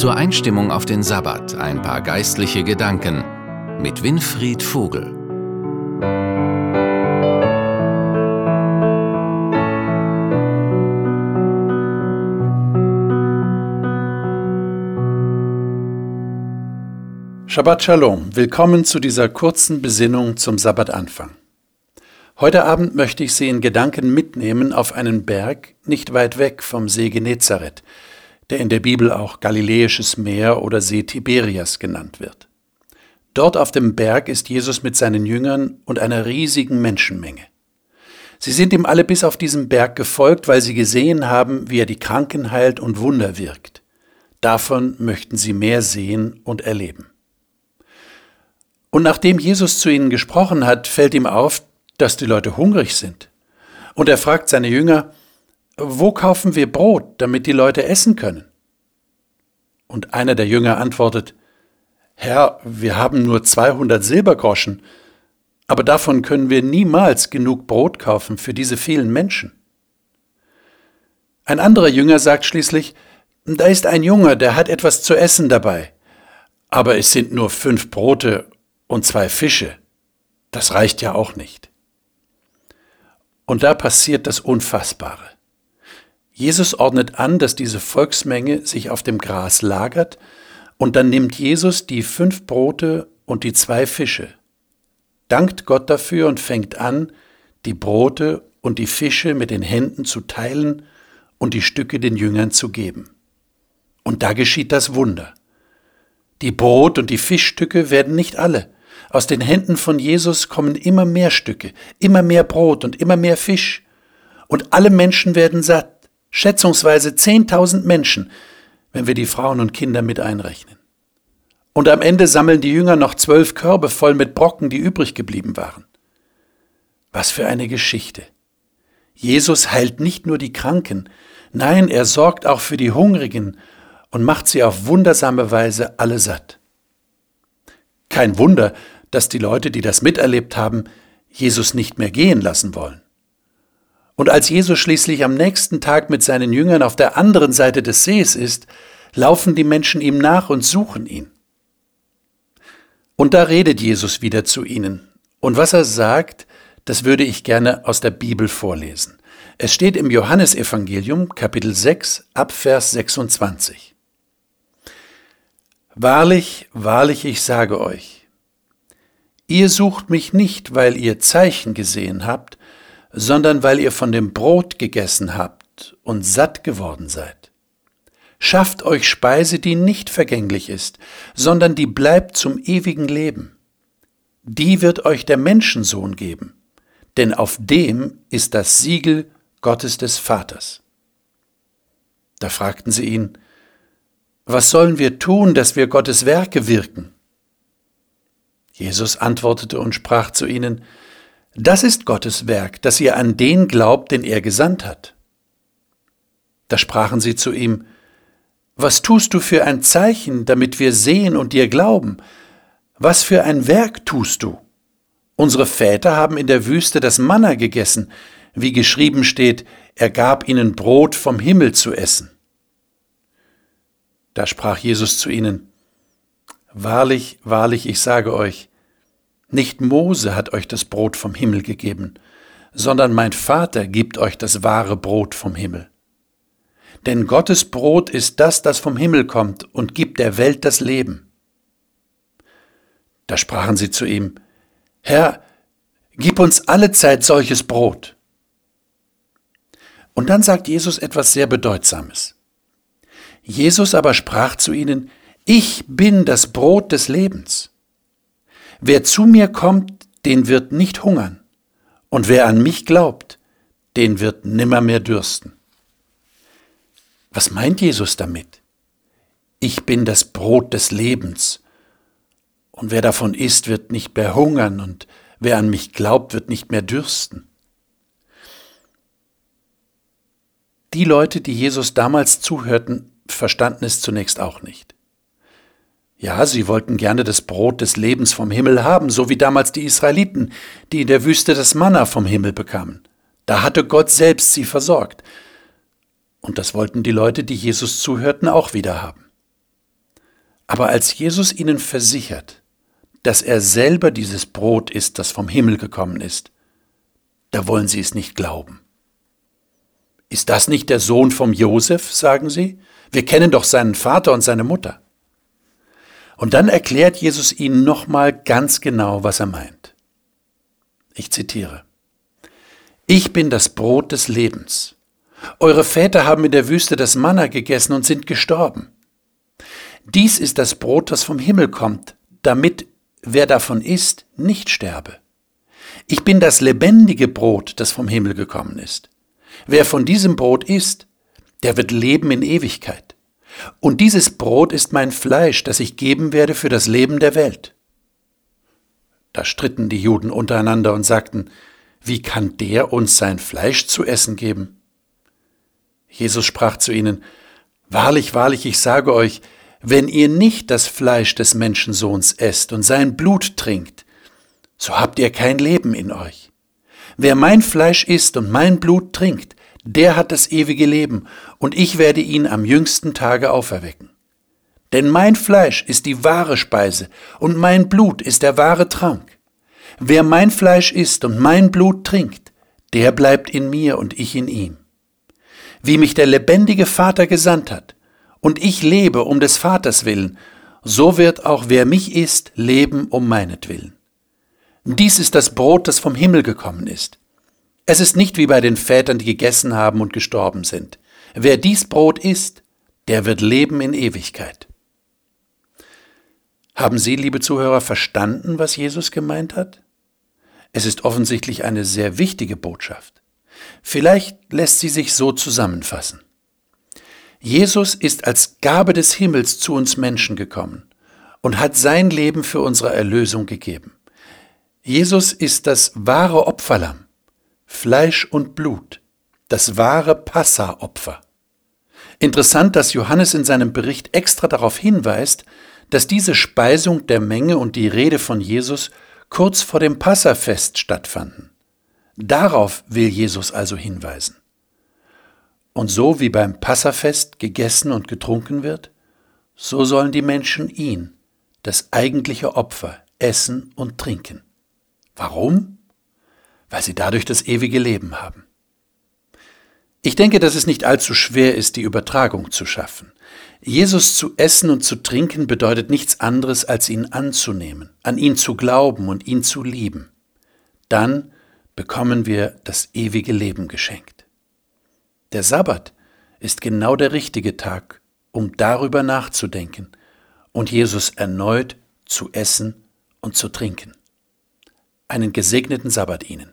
Zur Einstimmung auf den Sabbat ein paar geistliche Gedanken mit Winfried Vogel. Shabbat Shalom, willkommen zu dieser kurzen Besinnung zum Sabbatanfang. Heute Abend möchte ich Sie in Gedanken mitnehmen auf einen Berg nicht weit weg vom See Genezareth, der in der Bibel auch Galiläisches Meer oder See Tiberias genannt wird. Dort auf dem Berg ist Jesus mit seinen Jüngern und einer riesigen Menschenmenge. Sie sind ihm alle bis auf diesen Berg gefolgt, weil sie gesehen haben, wie er die Kranken heilt und Wunder wirkt. Davon möchten sie mehr sehen und erleben. Und nachdem Jesus zu ihnen gesprochen hat, fällt ihm auf, dass die Leute hungrig sind. Und er fragt seine Jünger, wo kaufen wir Brot, damit die Leute essen können? Und einer der Jünger antwortet, Herr, wir haben nur 200 Silbergroschen, aber davon können wir niemals genug Brot kaufen für diese vielen Menschen. Ein anderer Jünger sagt schließlich, da ist ein Junge, der hat etwas zu essen dabei, aber es sind nur fünf Brote und zwei Fische. Das reicht ja auch nicht. Und da passiert das Unfassbare. Jesus ordnet an, dass diese Volksmenge sich auf dem Gras lagert, und dann nimmt Jesus die fünf Brote und die zwei Fische, dankt Gott dafür und fängt an, die Brote und die Fische mit den Händen zu teilen und die Stücke den Jüngern zu geben. Und da geschieht das Wunder. Die Brot- und die Fischstücke werden nicht alle, aus den Händen von Jesus kommen immer mehr Stücke, immer mehr Brot und immer mehr Fisch. Und alle Menschen werden satt, schätzungsweise 10.000 Menschen, wenn wir die Frauen und Kinder mit einrechnen. Und am Ende sammeln die Jünger noch zwölf Körbe voll mit Brocken, die übrig geblieben waren. Was für eine Geschichte. Jesus heilt nicht nur die Kranken, nein, er sorgt auch für die Hungrigen und macht sie auf wundersame Weise alle satt. Kein Wunder, dass die Leute, die das miterlebt haben, Jesus nicht mehr gehen lassen wollen. Und als Jesus schließlich am nächsten Tag mit seinen Jüngern auf der anderen Seite des Sees ist, laufen die Menschen ihm nach und suchen ihn. Und da redet Jesus wieder zu ihnen. Und was er sagt, das würde ich gerne aus der Bibel vorlesen. Es steht im Johannesevangelium Kapitel 6 ab Vers 26. Wahrlich, wahrlich, ich sage euch, Ihr sucht mich nicht, weil ihr Zeichen gesehen habt, sondern weil ihr von dem Brot gegessen habt und satt geworden seid. Schafft euch Speise, die nicht vergänglich ist, sondern die bleibt zum ewigen Leben. Die wird euch der Menschensohn geben, denn auf dem ist das Siegel Gottes des Vaters. Da fragten sie ihn, was sollen wir tun, dass wir Gottes Werke wirken? Jesus antwortete und sprach zu ihnen, Das ist Gottes Werk, dass ihr an den glaubt, den er gesandt hat. Da sprachen sie zu ihm, Was tust du für ein Zeichen, damit wir sehen und dir glauben? Was für ein Werk tust du? Unsere Väter haben in der Wüste das Manna gegessen, wie geschrieben steht, er gab ihnen Brot vom Himmel zu essen. Da sprach Jesus zu ihnen, Wahrlich, wahrlich, ich sage euch, nicht Mose hat euch das Brot vom Himmel gegeben, sondern mein Vater gibt euch das wahre Brot vom Himmel. Denn Gottes Brot ist das, das vom Himmel kommt und gibt der Welt das Leben. Da sprachen sie zu ihm, Herr, gib uns alle Zeit solches Brot. Und dann sagt Jesus etwas sehr Bedeutsames. Jesus aber sprach zu ihnen, Ich bin das Brot des Lebens. Wer zu mir kommt, den wird nicht hungern, und wer an mich glaubt, den wird nimmermehr dürsten. Was meint Jesus damit? Ich bin das Brot des Lebens, und wer davon isst, wird nicht mehr hungern, und wer an mich glaubt, wird nicht mehr dürsten. Die Leute, die Jesus damals zuhörten, verstanden es zunächst auch nicht. Ja, sie wollten gerne das Brot des Lebens vom Himmel haben, so wie damals die Israeliten, die in der Wüste das Manna vom Himmel bekamen. Da hatte Gott selbst sie versorgt. Und das wollten die Leute, die Jesus zuhörten, auch wieder haben. Aber als Jesus ihnen versichert, dass er selber dieses Brot ist, das vom Himmel gekommen ist, da wollen sie es nicht glauben. Ist das nicht der Sohn vom Josef, sagen sie? Wir kennen doch seinen Vater und seine Mutter. Und dann erklärt Jesus ihnen nochmal ganz genau, was er meint. Ich zitiere. Ich bin das Brot des Lebens. Eure Väter haben in der Wüste das Manna gegessen und sind gestorben. Dies ist das Brot, das vom Himmel kommt, damit wer davon isst, nicht sterbe. Ich bin das lebendige Brot, das vom Himmel gekommen ist. Wer von diesem Brot isst, der wird leben in Ewigkeit. Und dieses Brot ist mein Fleisch, das ich geben werde für das Leben der Welt. Da stritten die Juden untereinander und sagten, wie kann der uns sein Fleisch zu essen geben? Jesus sprach zu ihnen, Wahrlich, wahrlich, ich sage euch, wenn ihr nicht das Fleisch des Menschensohns esst und sein Blut trinkt, so habt ihr kein Leben in euch. Wer mein Fleisch isst und mein Blut trinkt, der hat das ewige Leben, und ich werde ihn am jüngsten Tage auferwecken. Denn mein Fleisch ist die wahre Speise, und mein Blut ist der wahre Trank. Wer mein Fleisch isst und mein Blut trinkt, der bleibt in mir und ich in ihm. Wie mich der lebendige Vater gesandt hat, und ich lebe um des Vaters willen, so wird auch wer mich isst, leben um meinetwillen. Dies ist das Brot, das vom Himmel gekommen ist. Es ist nicht wie bei den Vätern, die gegessen haben und gestorben sind. Wer dies Brot isst, der wird leben in Ewigkeit. Haben Sie, liebe Zuhörer, verstanden, was Jesus gemeint hat? Es ist offensichtlich eine sehr wichtige Botschaft. Vielleicht lässt sie sich so zusammenfassen. Jesus ist als Gabe des Himmels zu uns Menschen gekommen und hat sein Leben für unsere Erlösung gegeben. Jesus ist das wahre Opferlamm, Fleisch und Blut, das wahre Passaopfer. Interessant, dass Johannes in seinem Bericht extra darauf hinweist, dass diese Speisung der Menge und die Rede von Jesus kurz vor dem Passafest stattfanden. Darauf will Jesus also hinweisen. Und so wie beim Passafest gegessen und getrunken wird, so sollen die Menschen ihn, das eigentliche Opfer, essen und trinken. Warum? Weil sie dadurch das ewige Leben haben. Ich denke, dass es nicht allzu schwer ist, die Übertragung zu schaffen. Jesus zu essen und zu trinken bedeutet nichts anderes, als ihn anzunehmen, an ihn zu glauben und ihn zu lieben. Dann bekommen wir das ewige Leben geschenkt. Der Sabbat ist genau der richtige Tag, um darüber nachzudenken und Jesus erneut zu essen und zu trinken. Einen gesegneten Sabbat Ihnen.